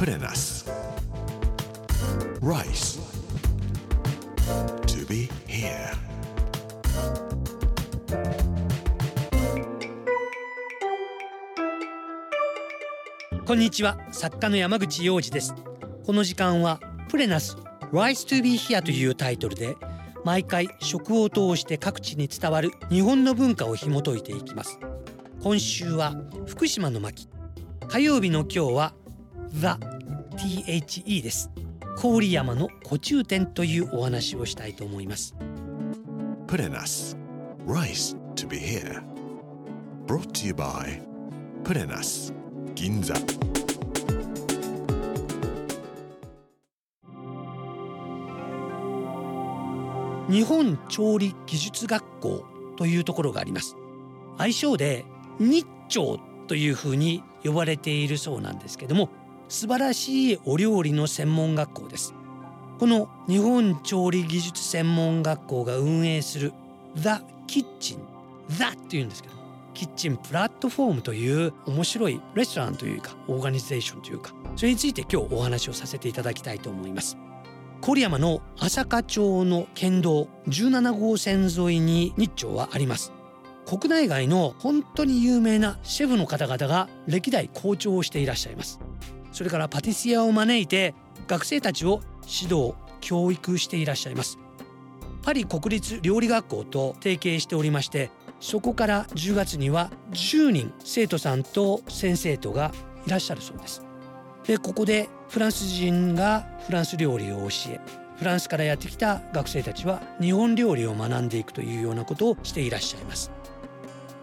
プレナス Rice. To be here. こんにちは作家の山口洋二ですこの時間はプレナス Rise to be here というタイトルで毎回食を通して各地に伝わる日本の文化を紐解いていきます今週は福島の巻火曜日の今日は The THE です。郡山の古中店というお話をしたいと思います。プレナス Rice to be here. Brought to you by 銀座日本調理技術学校というところがあります。愛称で日調というふうに呼ばれているそうなんですけども素晴らしいお料理の専門学校です。この日本調理技術専門学校が運営する The Kitchen The っていうんですけどキッチンプラットフォームという面白いレストランというかオーガニゼーションというかそれについて今日お話をさせていただきたいと思います。郡山の朝霞町の県道17号線沿いに日朝はあります。国内外の本当に有名なシェフの方々が歴代校長をしていらっしゃいます。それからパティシエを招いて学生たちを指導教育していらっしゃいます。パリ国立料理学校と提携しておりましてそこから10月には10人生徒さんと先生とがいらっしゃるそうです。でここでフランス人がフランス料理を教えフランスからやってきた学生たちは日本料理を学んでいくというようなことをしていらっしゃいます。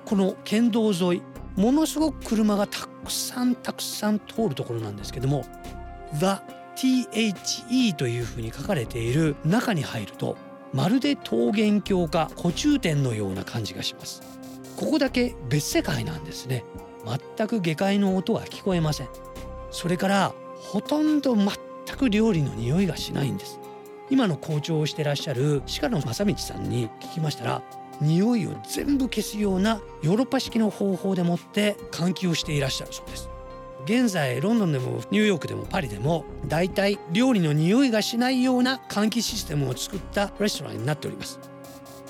この県道沿いものすごく車がたくさんたくさん通るところなんですけども The THE というふうに書かれている中に入るとまるで桃源郷か古中店のような感じがします。ここだけ別世界なんですね。全く下界の音は聞こえません。それからほとんど全く料理の匂いがしないんです。今の校長をしてらっしゃる鹿野正道さんに聞きましたら匂いを全部消すようなヨーロッパ式の方法でもって換気をしていらっしゃるそうです。現在ロンドンでもニューヨークでもパリでもだいたい料理の匂いがしないような換気システムを作ったレストランになっております。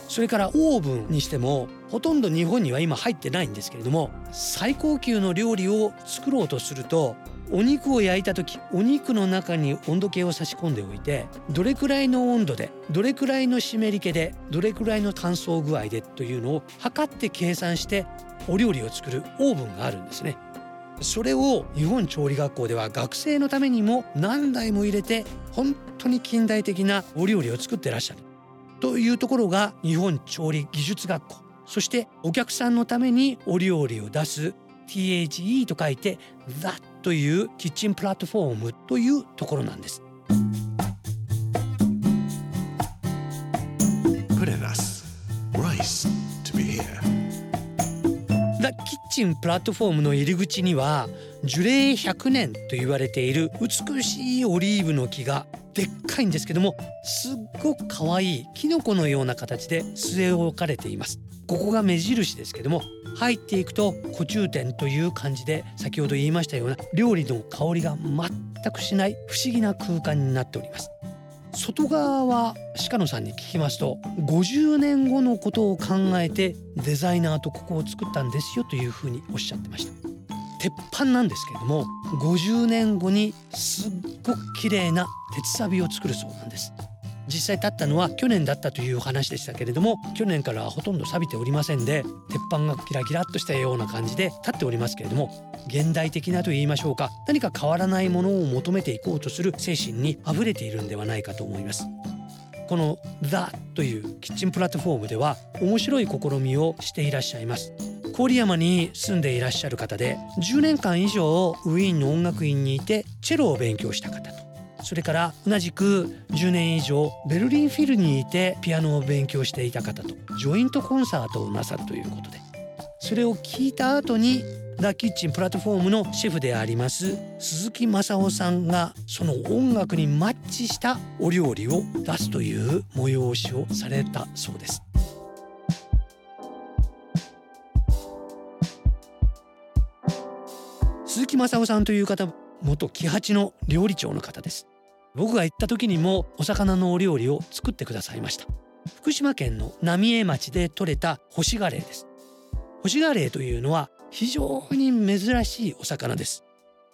それからオーブンにしてもほとんど日本には今入ってないんですけれども最高級の料理を作ろうとするとお肉を焼いた時お肉の中に温度計を差し込んでおいてどれくらいの温度でどれくらいの湿り気でどれくらいの乾燥具合でというのを測って計算してお料理を作るオーブンがあるんですね。それを日本調理学校では学生のためにも何台も入れて本当に近代的なお料理を作ってらっしゃる。というところが日本調理技術学校。そしてお客さんのためにお料理を出す THE と書いて THAT というキッチンプラットフォームというところなんです。プレナス Rice to be here. ザ・キッチンプラットフォームの入り口には樹齢100年と言われている美しいオリーブの木がでっかいんですけどもすっごく可愛いキノコのような形で据え置かれていますここが目印ですけども入っていくと古中店という感じで先ほど言いましたような料理の香りが全くしない不思議な空間になっております。外側は鹿野さんに聞きますと50年後のことを考えてデザイナーとここを作ったんですよというふうにおっしゃってました。鉄板なんですけれども50年後にすっごく綺麗な鉄サビを作るそうなんです。実際立ったのは去年だったという話でしたけれども去年からはほとんど錆びておりませんで鉄板がキラキラっとしたような感じで立っておりますけれども現代的なと言いましょうか何か変わらないものを求めていこうとする精神にあふれているんではないかと思います。この The というキッチンプラットフォームでは面白い試みをしていらっしゃいます。郡山に住んでいらっしゃる方で10年間以上ウィーンの音楽院にいてチェロを勉強した方と。それから同じく10年以上ベルリンフィルにいてピアノを勉強していた方とジョイントコンサートをなさるということでそれを聞いた後にザ・キッチンプラットフォームのシェフであります鈴木正夫さんがその音楽にマッチしたお料理を出すという催しをされたそうです。鈴木正夫さんという方元木八の料理長の方です。僕が行った時にもお魚のお料理を作ってくださいました。福島県の浪江町で採れた干しガレイです。干しガレイというのは非常に珍しいお魚です。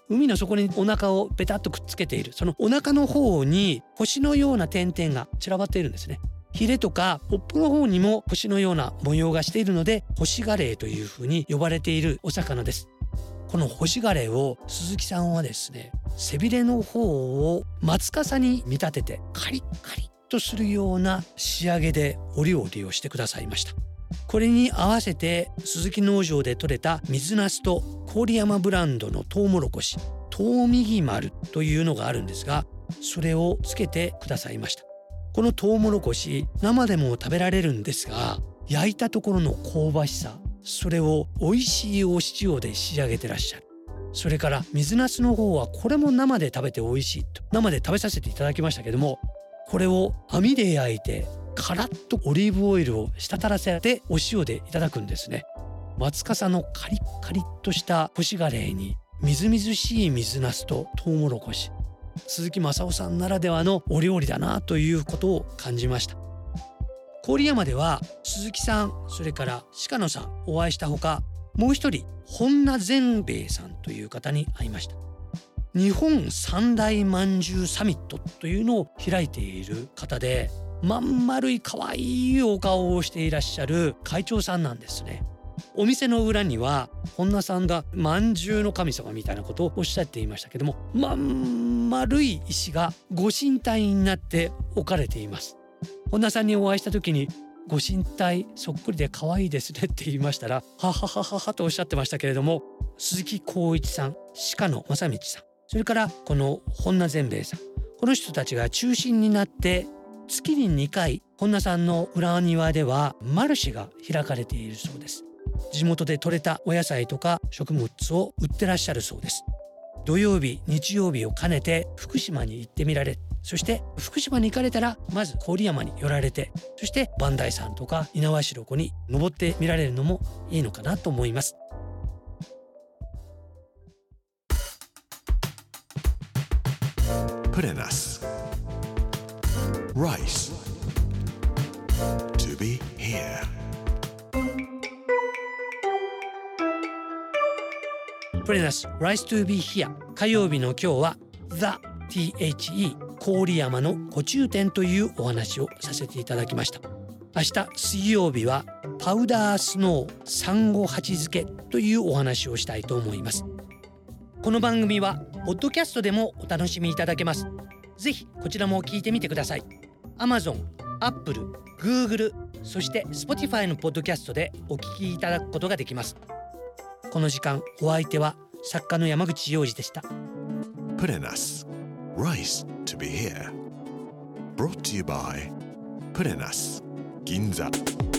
海の底にお腹をベタッとくっつけている。そのお腹の方に星のような点々が散らばっているんですね。ヒレとかポップの方にも星のような模様がしているので星ガレイというふうに呼ばれているお魚です。この干しガレを鈴木さんはですね背びれの方を松笠に見立ててカリッカリッとするような仕上げでお料理をしてくださいました。これに合わせて鈴木農場で採れた水ナスと郡山ブランドのトウモロコシトウミギ丸というのがあるんですがそれをつけてくださいました。このトウモロコシ生でも食べられるんですが焼いたところの香ばしさそれを美味しいお塩で仕上げてらっしゃる。それから水ナスの方はこれも生で食べて美味しいと。生で食べさせていただきましたけどもこれを網で焼いてカラッとオリーブオイルを滴らせてお塩でいただくんですね。松笠のカリッカリッとした干しガレーにみずみずしい水ナスとトウモロコシ。鈴木正夫さんならではのお料理だなということを感じました。郡山では鈴木さんそれから鹿野さんお会いしたほかもう一人本名善兵衛さんという方に会いました。日本三大まんじゅうサミットというのを開いている方でまん丸い可愛いお顔をしていらっしゃる会長さんなんですね。お店の裏には本名さんがまんじゅうの神様みたいなことをおっしゃっていましたけどもまん丸い石がご神体になって置かれています。本田さんにお会いした時にご神体そっくりで可愛いですねって言いましたらはははははとおっしゃってましたけれども鈴木光一さん鹿野正道さんそれからこの本名善兵衛さんこの人たちが中心になって月に2回本田さんの裏庭ではマルシェが開かれているそうです。地元で採れたお野菜とか食物を売ってらっしゃるそうです。土曜日日曜日を兼ねて福島に行ってみられそして福島に行かれたらまず郡山に寄られてそして磐梯山とか猪苗代湖に登ってみられるのもいいのかなと思います Put in us. Rice. To be here. プレナス Rise to be here 火曜日の今日は The THE 郡山の古中店というお話をさせていただきました。明日水曜日はパウダースノーサンゴ鉢漬けというお話をしたいと思います。この番組はポッドキャストでもお楽しみいただけます。ぜひこちらも聞いてみてください。Amazon、Apple、Google そして Spotify のポッドキャストでお聞きいただくことができます。この時間お相手は作家の山口洋二でした。Put in us. Rice to be here. Brought to you by Put in us. Ginza.